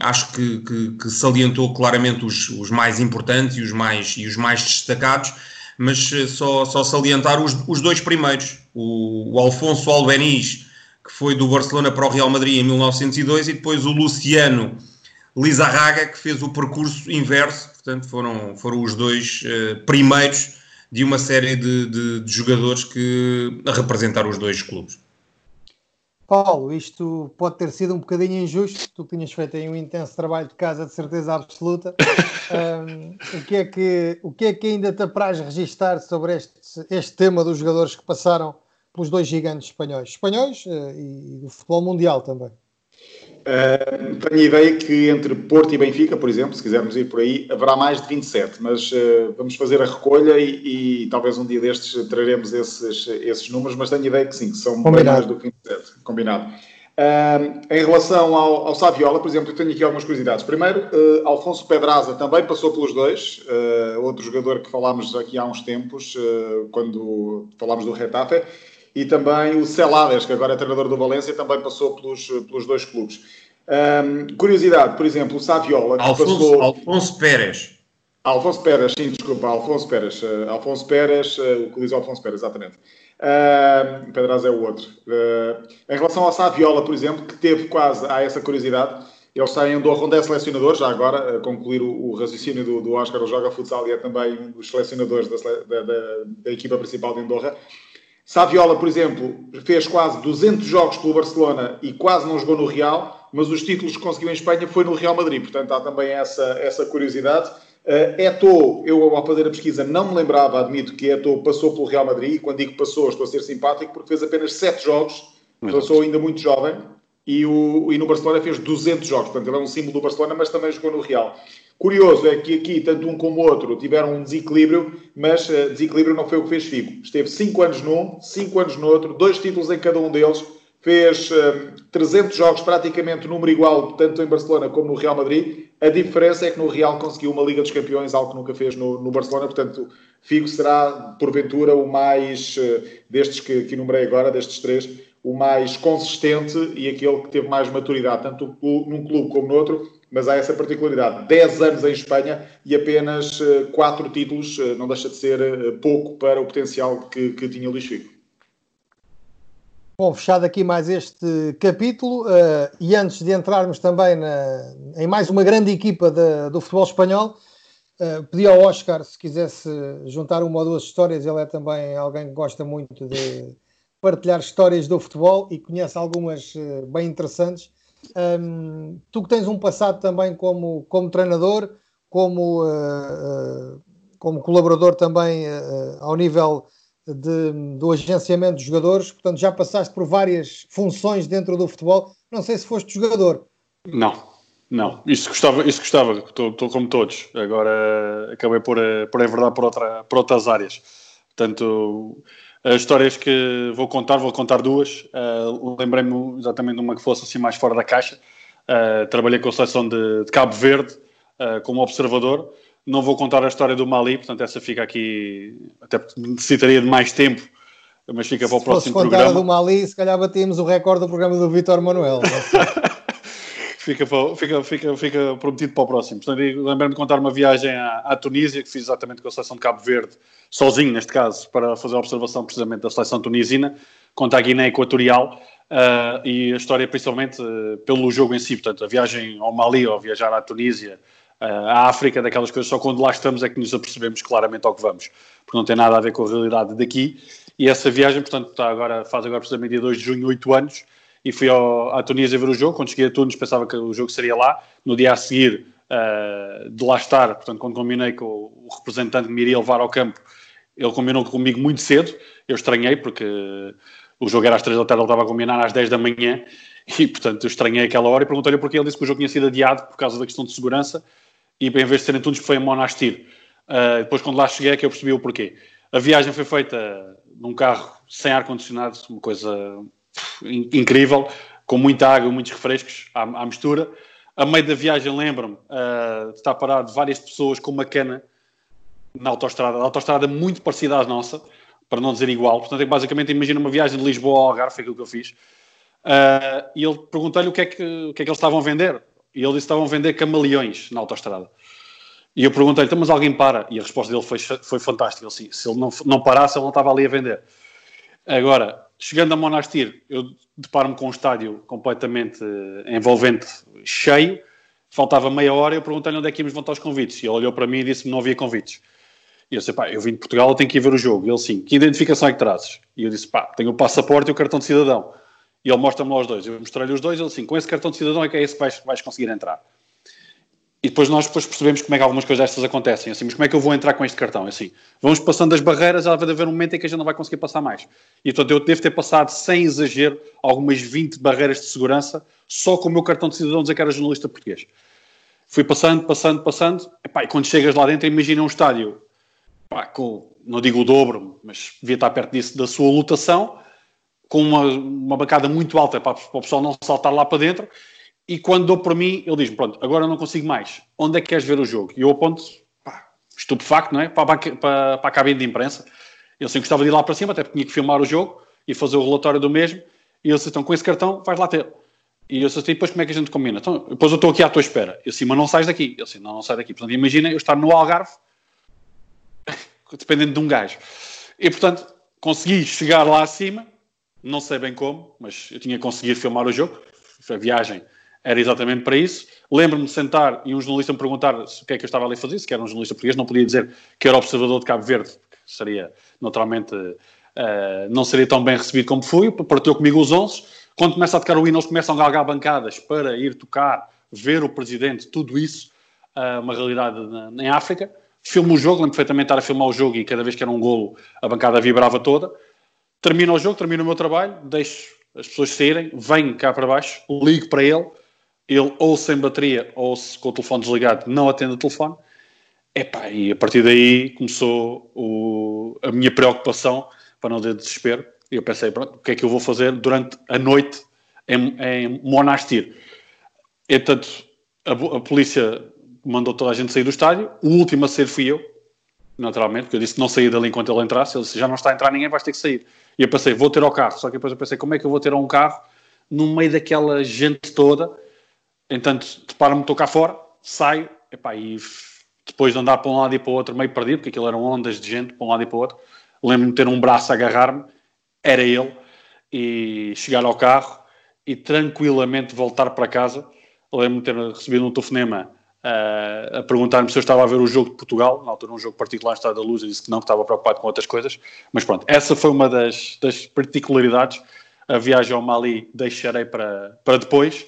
acho que, que, que, salientou claramente os, os, mais importantes e os mais, e os mais destacados, mas eh, só, só salientar os, os dois primeiros. O, o Alfonso Albeniz, que foi do Barcelona para o Real Madrid em 1902, e depois o Luciano Lizarraga, que fez o percurso inverso. Portanto, foram, foram os dois uh, primeiros de uma série de, de, de jogadores que representaram os dois clubes. Paulo, isto pode ter sido um bocadinho injusto, tu tinhas feito aí um intenso trabalho de casa de certeza absoluta. um, o, que é que, o que é que ainda te apraz registar sobre este, este tema dos jogadores que passaram pelos dois gigantes espanhóis? Espanhóis uh, e do futebol mundial também. Uh, tenho a ideia que entre Porto e Benfica, por exemplo, se quisermos ir por aí, haverá mais de 27, mas uh, vamos fazer a recolha e, e, talvez um dia destes traremos esses, esses números, mas tenho a ideia que sim, que são mais do que 27, combinado. Uh, em relação ao, ao Saviola, por exemplo, eu tenho aqui algumas curiosidades. Primeiro, Alfonso Pedraza também passou pelos dois, outro jogador que falámos aqui há uns tempos, quando falámos do Retafe, e também o Celades, que agora é treinador do Valência, também passou pelos, pelos dois clubes. Um, curiosidade, por exemplo, o Saviola, que Alfonso, passou... Alfonso Pérez. Alfonso Pérez, sim, desculpa, Alfonso Pérez. Uh, Alfonso Pérez, uh, o que diz Alfonso Pérez, exatamente. Uh, Pedraz é o outro. Uh, em relação ao Saviola, por exemplo, que teve quase, há essa curiosidade, Ele está em Andorra, onde é selecionador, já agora, a concluir o, o raciocínio do, do Oscar, ele joga futsal e é também um dos selecionadores da, da, da, da equipa principal de Andorra. Saviola, por exemplo, fez quase 200 jogos pelo Barcelona e quase não jogou no Real, mas os títulos que conseguiu em Espanha foi no Real Madrid, portanto há também essa, essa curiosidade. Uh, eu ao fazer a pesquisa não me lembrava, admito que Eto'o passou pelo Real Madrid, e quando digo passou estou a ser simpático, porque fez apenas 7 jogos, passou ainda muito jovem, e, o, e no Barcelona fez 200 jogos, portanto ele é um símbolo do Barcelona, mas também jogou no Real. Curioso é que aqui, tanto um como o outro, tiveram um desequilíbrio, mas uh, desequilíbrio não foi o que fez Figo. Esteve 5 anos num, 5 anos no outro, dois títulos em cada um deles, fez uh, eh, 300 jogos praticamente número igual, tanto em Barcelona como no Real Madrid. A diferença é que no Real conseguiu uma Liga dos Campeões, algo que nunca fez no, no Barcelona, portanto, Figo será, porventura, o mais, uh, destes que, que enumerei agora, destes três, o mais consistente e aquele que teve mais maturidade, tanto num clube como no outro, mas há essa particularidade. 10 anos em Espanha e apenas 4 eh, títulos, eh, não deixa de ser eh, pouco para o potencial que, que tinha o Luís Figo. Bom, fechado aqui mais este capítulo, uh, e antes de entrarmos também na, em mais uma grande equipa de, do futebol espanhol, uh, pedi ao Oscar se quisesse juntar uma ou duas histórias. Ele é também alguém que gosta muito de partilhar histórias do futebol e conhece algumas uh, bem interessantes. Um, tu que tens um passado também como, como treinador, como, uh, uh, como colaborador também ao nível de, do agenciamento de jogadores, portanto já passaste por várias funções dentro do futebol. Não sei se foste jogador. Não, não. Isso gostava, isso gostava, estou, como todos. Agora acabei por, por verdade por, outra, por outras áreas. Portanto, as histórias que vou contar, vou contar duas. Uh, Lembrei-me exatamente de uma que fosse assim mais fora da caixa. Uh, trabalhei com a seleção de, de Cabo Verde uh, como observador. Não vou contar a história do Mali, portanto, essa fica aqui. Até necessitaria de mais tempo, mas fica para o próximo programa. Se fosse contar a do Mali, se calhar batíamos o recorde do programa do Vitor Manuel. fica, fica, fica, fica prometido para o próximo. Lembrei-me de contar uma viagem à, à, Tunísia, que fiz exatamente com a seleção de Cabo Verde, sozinho neste caso, para fazer a observação precisamente da seleção tunisina, contra a Guiné Equatorial, uh, e a história principalmente uh, pelo jogo em si, portanto, a viagem ao Mali ou viajar à Tunísia, uh, à África, daquelas coisas, só quando lá estamos é que nos apercebemos claramente ao que vamos, porque não tem nada a ver com a realidade daqui, e essa viagem, portanto, está agora, faz agora precisamente dia 2 de junho, 8 anos, e fui ao, à Tunísia ver o jogo. Quando cheguei a Tunis pensava que o jogo seria lá. No dia a seguir, uh, de lá estar, portanto, quando combinei com o representante que me iria levar ao campo, ele combinou comigo muito cedo. Eu estranhei porque o jogo era às 3 da tarde, ele estava a combinar às 10 da manhã e, portanto, eu estranhei aquela hora e perguntei-lhe porque ele disse que o jogo tinha sido adiado por causa da questão de segurança e, em vez de ser em Tunis, foi em Monastir. Uh, depois, quando lá cheguei, é que eu percebi o porquê. A viagem foi feita num carro sem ar-condicionado, uma coisa incrível, com muita água, muitos refrescos à, à mistura. A meio da viagem, lembro-me uh, de estar parado várias pessoas com uma cana na autostrada, a autostrada muito parecida à nossa, para não dizer igual. Portanto, é basicamente imagina uma viagem de Lisboa ao Algarve, foi aquilo que eu fiz. Uh, e ele perguntei-lhe o, que é que, o que é que eles estavam a vender. E ele disse que estavam a vender camaleões na autostrada. E eu perguntei-lhe, então, mas alguém para? E a resposta dele foi, foi fantástica. Ele disse, se ele não, não parasse, ele não estava ali a vender. Agora, chegando a Monastir, eu deparo-me com um estádio completamente eh, envolvente, cheio. Faltava meia hora e eu perguntei-lhe onde é que íamos montar os convites. E ele olhou para mim e disse-me não havia convites. E eu disse, pá, eu vim de Portugal, tenho que ir ver o jogo. E ele, sim, que identificação é que trazes? E eu disse, pá, tenho o passaporte e o cartão de cidadão. E ele mostra-me lá os dois. Eu mostrei-lhe os dois ele, sim, com esse cartão de cidadão é que é esse que vais, vais conseguir entrar. E depois nós depois percebemos como é que algumas coisas destas acontecem. Assim, mas como é que eu vou entrar com este cartão? Assim, vamos passando as barreiras, ela vai haver um momento em que a gente não vai conseguir passar mais. E portanto eu devo ter passado, sem exagero, algumas 20 barreiras de segurança só com o meu cartão de cidadão dizer que era jornalista português. Fui passando, passando, passando. Epá, e quando chegas lá dentro, imagina um estádio epá, com, não digo o dobro, mas devia estar perto disso, da sua lotação, com uma, uma bancada muito alta para, para o pessoal não saltar lá para dentro e quando dou por mim, ele diz-me: Pronto, agora não consigo mais. Onde é que queres ver o jogo? E eu aponto, pá, estupefacto, não é? Para, para, para, a cabine de imprensa. Eu sempre gostava de ir lá para cima, até porque tinha que filmar o jogo e fazer o relatório do mesmo. E ele disse: Então, com esse cartão, vais lá ter. E eu disse: Depois, como é que a gente combina? Então, depois eu estou aqui à tua espera. Eu disse: Mas não sais daqui. Ele disse: Não, não sai daqui. Portanto, imagina eu estar no Algarve, dependendo de um gajo. E, portanto, consegui chegar lá acima, não sei bem como, mas eu tinha conseguido filmar o jogo. A viagem era exatamente para isso. Lembro-me de sentar e um jornalista me perguntar o que é que eu estava ali a fazer, se era um jornalista português, não podia dizer que era observador de Cabo Verde, que seria naturalmente uh, não seria tão bem recebido como fui, partiu comigo os 11. Quando começa a tocar o hino, eles começam a galgar bancadas para ir tocar, ver o presidente, tudo isso, uh, uma realidade na, em África. Filmo o jogo, lembro perfeitamente estar a filmar o jogo e cada vez que era um golo a bancada vibrava toda. Termina o jogo, termino o meu trabalho, deixo as pessoas saírem, venho cá para baixo, ligo para ele, ele ou sem bateria ou se com o telefone desligado não atende o telefone. Epá, e a partir daí começou o, a minha preocupação para não ter desespero. E eu pensei, pronto, o que é que eu vou fazer durante a noite em, em Monastir? Entretanto, a, a polícia mandou toda a gente sair do estádio. O último a sair fui eu, naturalmente, porque eu disse não saía dali enquanto ele entrasse. Ele disse, já não está a entrar ninguém, vais ter que sair. E eu pensei, vou ter ao carro. Só que depois eu pensei, como é que eu vou ter um carro no meio daquela gente toda? Entanto, deparo-me, estou cá fora, saio, epá, e depois de andar para um lado e para o outro, meio perdido, porque aquilo eram ondas de gente para um lado e para o outro, lembro-me de ter um braço a agarrar-me, era ele, e chegar ao carro e tranquilamente voltar para casa. Lembro-me de ter recebido um telefonema uh, a perguntar-me se eu estava a ver o jogo de Portugal, na altura um jogo particular no Estado da Luz, eu disse que não, que estava preocupado com outras coisas, mas pronto, essa foi uma das, das particularidades. A viagem ao Mali deixarei para, para depois,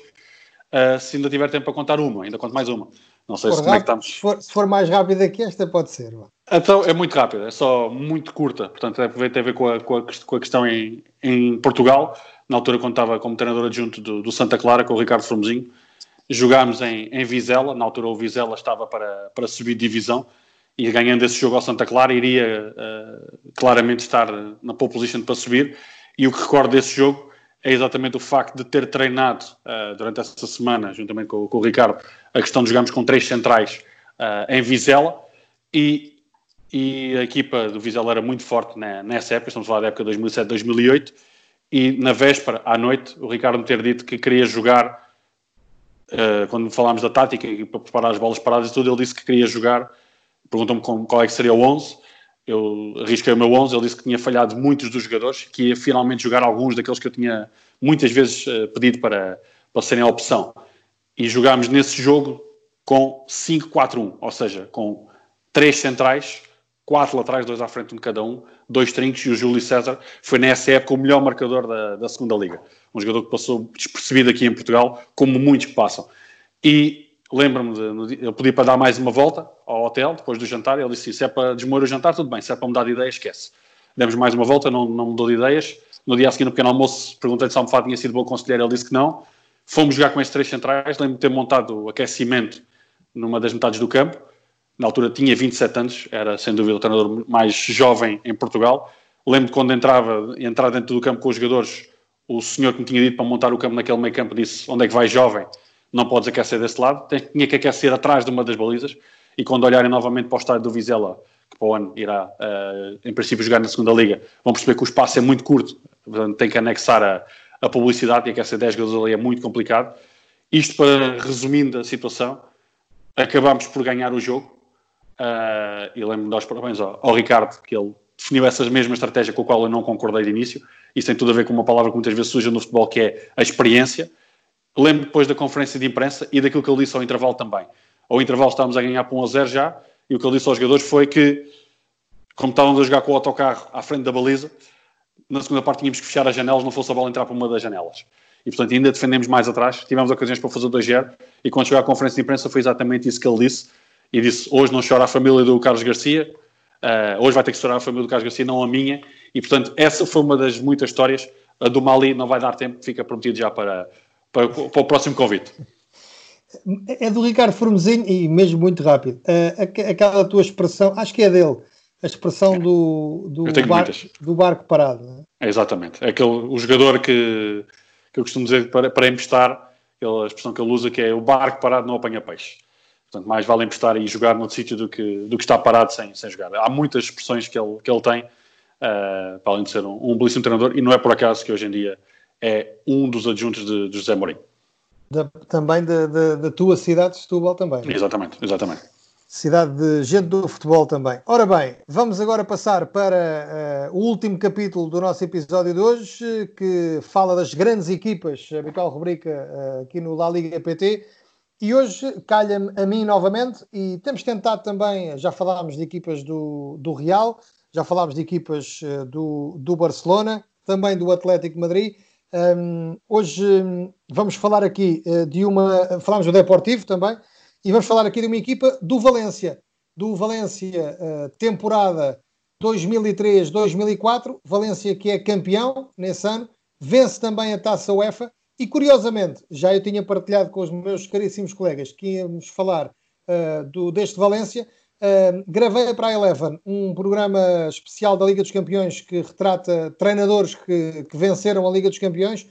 uh, se ainda tiver tempo para contar uma, ainda conto mais uma. Não sei se, como é que estamos. Se for, se for, mais rápida que esta, pode ser. Então, é muito rápida, é só muito curta. Portanto, é, tem a ver com a, com a, com a questão em, em, Portugal. Na altura, quando estava como treinador adjunto do, do Santa Clara, com o Ricardo Formosinho, jogámos em, em Vizela. Na altura, o Vizela estava para, para subir divisão e ganhando esse jogo ao Santa Clara, iria uh, claramente estar na pole position para subir. E o que recordo desse jogo é exatamente o facto de ter treinado uh, durante essa semana, juntamente com, com, o Ricardo, a questão de jogarmos com três centrais uh, em Vizela. E, e, a equipa do Vizela era muito forte na, nessa época, estamos a falar da época 2007-2008 e na véspera, à noite, o Ricardo me ter dito que queria jogar, uh, quando falámos da tática e para preparar as bolas paradas e tudo, ele disse que queria jogar, perguntou-me qual é que seria o 11 eu arrisquei o meu 11, ele disse que tinha falhado muitos dos jogadores, que ia finalmente jogar alguns daqueles que eu tinha muitas vezes uh, pedido para, para serem a opção. E jogámos nesse jogo com 5-4-1, ou seja, com três centrais, quatro laterais, dois à frente de cada um, dois trincos e o Júlio César foi nessa época o melhor marcador da, da segunda liga. Um jogador que passou despercebido aqui em Portugal, como muitos que passam. E lembro-me, eu pedi para dar mais uma volta ao hotel, depois do jantar, ele disse, se é para desmoer o jantar, tudo bem, se é para mudar de ideia, esquece. Demos mais uma volta, não, não mudou de ideias. No dia seguinte, no pequeno almoço, perguntei-lhe se a almofada tinha sido bom conselheiro, ele disse que não. Fomos jogar com esses três centrais, lembro-me de ter montado o aquecimento numa das metades do campo. Na altura tinha 27 anos, era sem dúvida o treinador mais jovem em Portugal. Lembro de quando entrava, entrar dentro do campo com os jogadores, o senhor que me tinha dito para montar o campo naquele meio campo disse: Onde é que vai, jovem? Não podes aquecer desse lado, tinha que aquecer atrás de uma das balizas e quando olharem novamente para o estádio do Vizela, que para o ano irá, uh, em princípio, jogar na segunda liga, vão perceber que o espaço é muito curto, portanto tem que anexar a, a publicidade e aquecer 10 jogadores ali é muito complicado. Isto para, resumindo a situação, acabámos por ganhar o jogo uh, e lembro-me de dar os parabéns ao, ao Ricardo, que ele definiu essa mesma estratégia com a qual eu não concordei de início. Isso tem tudo a ver com uma palavra que muitas vezes surge no futebol, que é a experiência lembro depois da conferência de imprensa e daquilo que ele disse ao intervalo também. Ao intervalo estávamos a ganhar por 1 a 0 já, e o que ele disse aos jogadores foi que, como estávamos a jogar com o autocarro à frente da baliza, na segunda parte tínhamos que fechar as janelas, não fosse a bola entrar por uma das janelas. E portanto ainda defendemos mais atrás, tivemos ocasiões para fazer 2-0, e quando chegou à conferência de imprensa foi exatamente isso que ele disse, e disse, hoje não chora a família do Carlos Garcia, uh, hoje vai ter que chorar a família do Carlos Garcia, não a minha, e portanto essa foi uma das muitas histórias, a do Mali não vai dar tempo, fica prometido já para, para, para o próximo convite. É do Ricardo Formosinho e mesmo muito rápido. aquela tua expressão, acho que é dele, a expressão do, do, bar, do barco parado. É? exatamente. É aquele, o jogador que, que eu costumo dizer para, para emprestar, a expressão que ele usa que é o barco parado não apanha peixe. Portanto, mais vale emprestar e jogar no sítio do que, do que estar parado sem, sem jogar. Há muitas expressões que ele, que ele tem, uh, para além de ser um, um belíssimo treinador, e não é por acaso que hoje em dia é um dos adjuntos de, de José Mourinho. Da, também da, da, da, tua cidade de Setúbal também. Exatamente, exatamente. cidade de gente do futebol também. Ora bem, vamos agora passar para uh, o último capítulo do nosso episódio de hoje, que fala das grandes equipas, habitual rubrica uh, aqui no La Liga PT. E hoje calha-me a mim novamente, e temos tentado também, já falámos de equipas do, do Real, já falámos de equipas uh, do, do Barcelona, também do Atlético Madrid. Um, hoje um, vamos falar aqui de uma. Falámos do Deportivo também, e vamos falar aqui de uma equipa do Valência, do Valência, uh, temporada 2003-2004. Valência que é campeão nesse ano, vence também a taça UEFA. E curiosamente, já eu tinha partilhado com os meus caríssimos colegas que íamos falar uh, do, deste Valência. Gravei para a Eleven um programa especial da Liga dos Campeões que retrata treinadores que, que venceram a Liga dos Campeões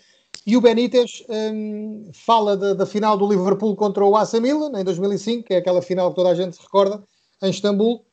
e o Benítez um, fala da, da, final do Liverpool contra o AC Milan em 2005, que é aquela final que toda a gente se recorda, em Istambul,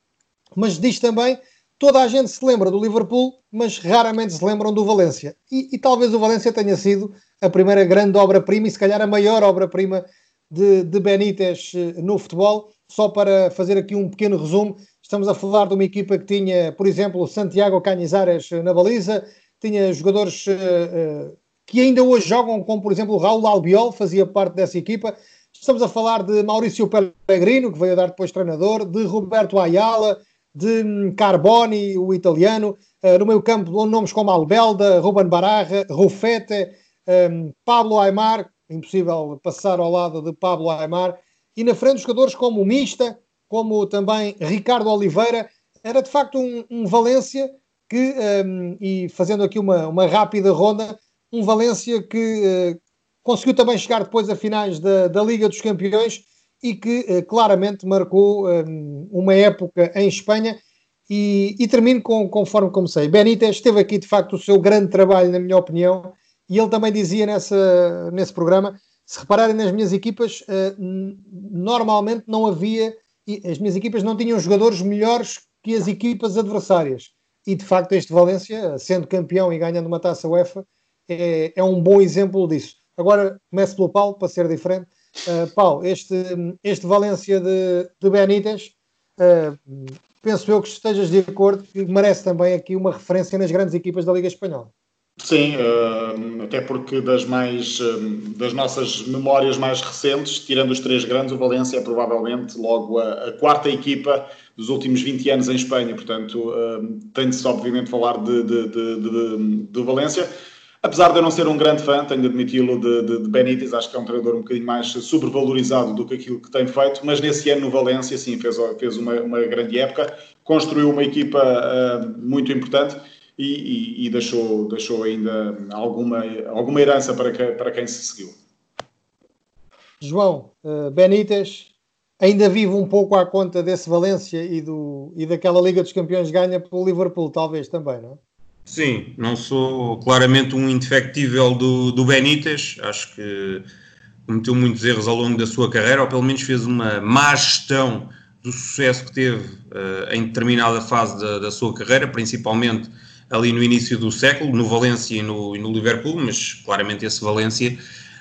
mas diz também toda a gente se lembra do Liverpool, mas raramente se lembram do Valência. E, e talvez o Valência tenha sido a primeira grande obra-prima e se calhar a maior obra-prima de, de Benítez eh, no futebol. Só para fazer aqui um pequeno resumo, estamos a falar de uma equipa que tinha, por exemplo, Santiago Canizares na baliza, tinha jogadores uh, que ainda hoje jogam, como por exemplo Raul Albiol, fazia parte dessa equipa. Estamos a falar de Maurício Pellegrino, que veio a dar depois treinador, de Roberto Ayala, de hum, Carboni, o italiano, uh, no meio campo nomes como Albelda, Ruben Bararra, Rufete, um, Pablo Aymar, impossível passar ao lado de Pablo Aymar, e na frente jogadores como o Mista, como também Ricardo Oliveira, era de facto um, um Valência que, um, e fazendo aqui uma, uma rápida ronda, um Valência que uh, conseguiu também chegar depois a finais da, da Liga dos Campeões e que uh, claramente marcou um, eh, uma época em Espanha. E, e termino com, conforme comecei. Benítez teve aqui de facto o seu grande trabalho, na minha opinião, e ele também dizia nessa, nesse programa: se repararem nas minhas equipas, uh, normalmente não havia, as minhas equipas não tinham jogadores melhores que as equipas adversárias. E de facto, este Valência, sendo campeão e ganhando uma taça UEFA, é, é um bom exemplo disso. Agora começo pelo Paulo, para ser diferente. Uh, Paulo, este, este Valência de, de Benítez, uh, penso eu que estejas de acordo que merece também aqui uma referência nas grandes equipas da Liga Espanhola. Sim, uh, até porque das mais das nossas memórias mais recentes, tirando os três grandes, o Valência é provavelmente logo a, a quarta equipa dos últimos 20 anos em Espanha, portanto uh, tem-se obviamente falar de, de, de, de, de Valência. Apesar de eu não ser um grande fã, tenho de admiti-lo, de, de, de, Benítez, acho que é um treinador um bocadinho mais sobrevalorizado do que aquilo que tem feito, mas nesse ano no Valência, sim, fez, fez uma, uma grande época, construiu uma equipa uh, muito importante e, e, e, deixou, deixou ainda alguma, alguma herança para, que, para quem se seguiu. João, uh, Benítez ainda vive um pouco à conta desse Valência e, do, e daquela Liga dos Campeões ganha pelo Liverpool, talvez também, não é? Sim, não sou claramente um indefectível do, do Benítez, acho que cometeu muitos erros ao longo da sua carreira, ou pelo menos fez uma má gestão do sucesso que teve uh, em determinada fase da, da, sua carreira, principalmente ali no início do século, no Valência e no, e no Liverpool, mas claramente esse Valência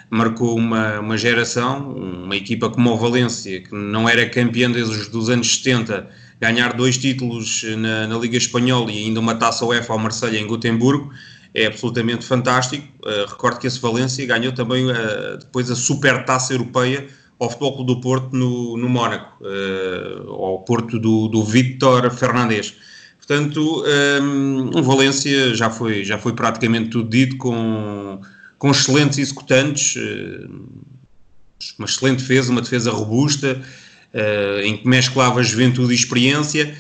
marcou uma, uma geração, uma equipa como o Valência, que não era campeã desde os anos 70 ganhar dois títulos na, na, Liga Espanhola e ainda uma taça UEFA ao Marselha em Gotemburgo é absolutamente fantástico. Uh, recordo que esse Valência ganhou também uh, depois a Super Taça Europeia ao Futebol Clube do Porto no, no Mónaco, uh, ao Porto do, do Vítor Fernandes. Portanto, um, Valência já foi, já foi praticamente tudo dito com, com excelentes executantes, uma excelente defesa, uma defesa robusta, uh, em que mesclava juventude e experiência,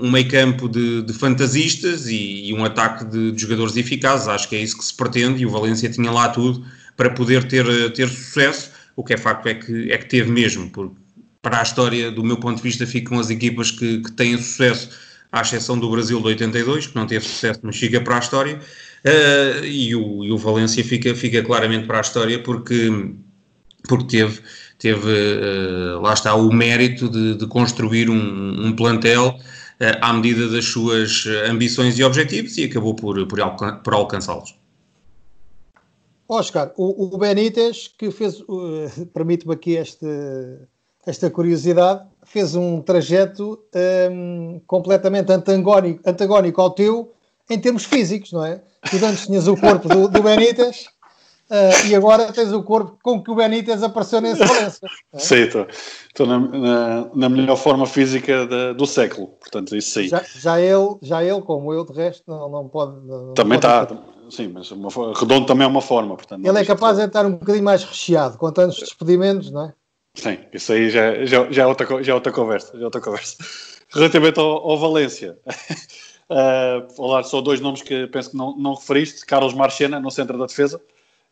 um meio campo de, de fantasistas e, e, um ataque de, de, jogadores eficazes. Acho que é isso que se pretende e o Valência tinha lá tudo para poder ter, ter sucesso. O que é facto é que, é que teve mesmo, porque para a história, do meu ponto de vista, ficam as equipas que, que têm sucesso, à exceção do Brasil de 82, que não teve sucesso, mas fica para a história. Uh, e, o, e o Valência fica, fica claramente para a história porque, porque teve teve, uh, lá está, o mérito de, de construir um, um plantel uh, à medida das suas ambições e objetivos e acabou por, por, alcan por alcançá-los. Oscar, o, o, Benítez que fez, permite-me aqui este, esta curiosidade, fez um trajeto um, completamente antagónico, antagónico ao teu em termos físicos, não é? Tu antes tinhas o corpo do, do Benítez uh, e agora tens o corpo com que o Benítez apareceu nesse Valência. É? Sim, estou na, na, na, melhor forma física de, do século, portanto, isso sim. Já, já, ele, já ele, como eu, de resto, não, não pode. Não também está, sim, mas uma, redondo também é uma forma. Portanto, ele é capaz de estar um bocadinho mais recheado, com tantos despedimentos, não é? Sim, isso aí já, já, já, é, outra, já é outra conversa. Já é outra conversa. Relativamente ao, ao Valência, uh, falar só dois nomes que penso que não, não referiste: Carlos Marchena, no centro da defesa,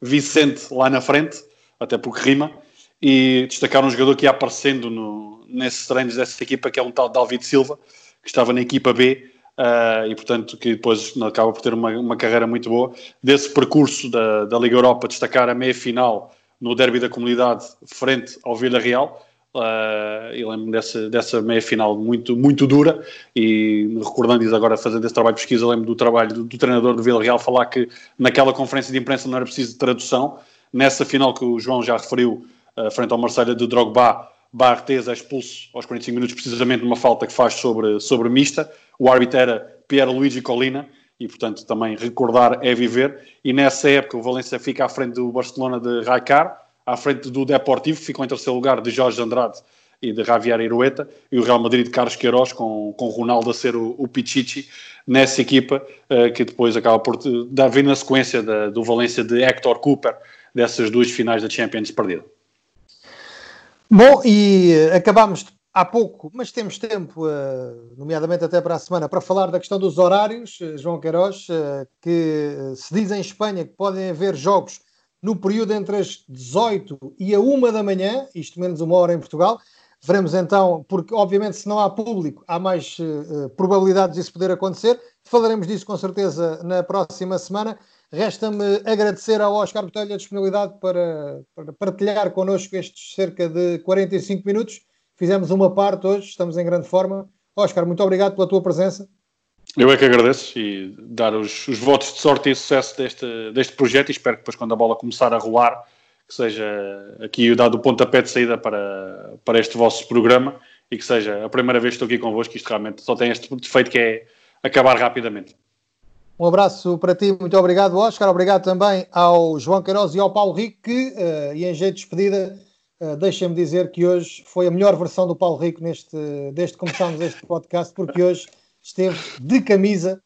Vicente lá na frente, até porque rima, e destacar um jogador que ia aparecendo no, nesses treinos dessa equipa, que é um tal David Silva, que estava na equipa B. Uh, e portanto que depois acaba por ter uma, uma carreira muito boa desse percurso da, da Liga Europa destacar a meia final no derby da comunidade frente ao Vila Real. Uh, e lembro-me dessa, dessa meia final muito, muito dura. E recordando isso agora, fazendo esse trabalho de pesquisa, lembro do trabalho do, do treinador do Vila Real falar que naquela conferência de imprensa não era preciso de tradução. Nessa final que o João já referiu, uh, frente ao Marselha de Drogba, Barthez é expulso aos 45 minutos, precisamente numa falta que faz sobre, sobre Mista. O árbitro era Pierre Luigi Colina e, portanto, também recordar é viver. E nessa época o Valência fica à frente do Barcelona de Raikar, à frente do Deportivo, ficou em terceiro lugar de Jorge Andrade e de Javier Irueta, e o Real Madrid de Carlos Queiroz, com, com Ronaldo a ser o, o Pichichi, nessa equipa, uh, que depois acaba por dar vir na sequência da, do Valência de Hector Cooper, dessas duas finais da Champions perdida. Bom, e uh, acabamos há pouco, mas temos tempo, eh, nomeadamente até para a semana, para falar da questão dos horários, eh, João Queiroz, eh, que se diz em Espanha que podem haver jogos no período entre as 18 e a 1 da manhã, isto menos uma hora em Portugal. Veremos então, porque obviamente se não há público, há mais probabilidades disso poder acontecer. Falaremos disso com certeza na próxima semana. Resta-me agradecer ao Oscar Botelho a disponibilidade para, para partilhar connosco estes cerca de 45 minutos Fizemos uma parte hoje, estamos em grande forma. Oscar, muito obrigado pela tua presença. Eu é que agradeço e dar os, os votos de sorte e sucesso deste, deste projeto e espero que depois quando a bola começar a rolar, que seja aqui o dado o pontapé de saída para, para este vosso programa e que seja a primeira vez que estou aqui convosco, isto realmente só tem este defeito que é acabar rapidamente. Um abraço para ti, muito obrigado, Oscar. Obrigado também ao João Queiroz e ao Paulo Rico, que, uh, e em jeito de despedida, Uh, Deixem-me dizer que hoje foi a melhor versão do Paulo Rico neste, desde que começámos este podcast, porque hoje esteve de camisa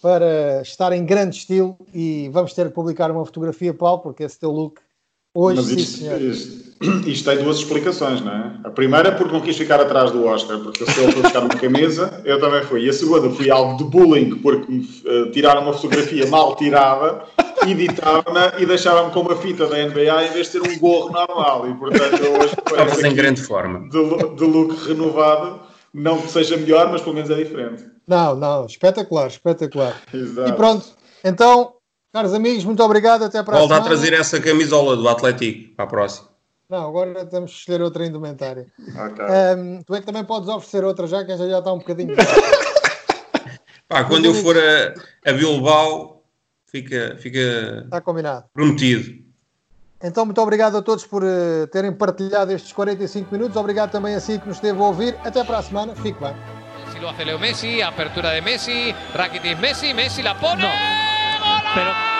para estar em grande estilo e vamos ter que publicar uma fotografia, Paulo, porque esse teu look hoje, Mas sim, isto, isto, tem duas explicações, não é? A primeira é porque não quis ficar atrás do Oscar, porque se ele foi buscar uma camisa, eu também fui. E a segunda, fui alvo de bullying, porque me uh, tiraram uma fotografia mal tirada editava-na e deixava-me com uma fita da NBA em vez de ter um gorro normal. E portanto, eu hoje Estavas em grande forma. De, de look renovado. Não que seja melhor, mas pelo menos é diferente. Não, não, espetacular, espetacular. Exato. E pronto, então, caros amigos, muito obrigado. Até para Volta a trazer essa camisola do Atlético para a próxima. Não, agora temos que escolher outra indumentária. Okay. Um, tu é que também podes oferecer outra já, que já está um bocadinho. Pá, quando eu for a, a Bilbao, Fica, fica Está combinado. prometido. Então, muito obrigado a todos por uh, terem partilhado estes 45 minutos. Obrigado também a si que nos esteve a ouvir. Até para a semana. Fique bem. Si lo hace Leo Messi, apertura de Messi, Rakitic Messi, Messi la pone. No. Pero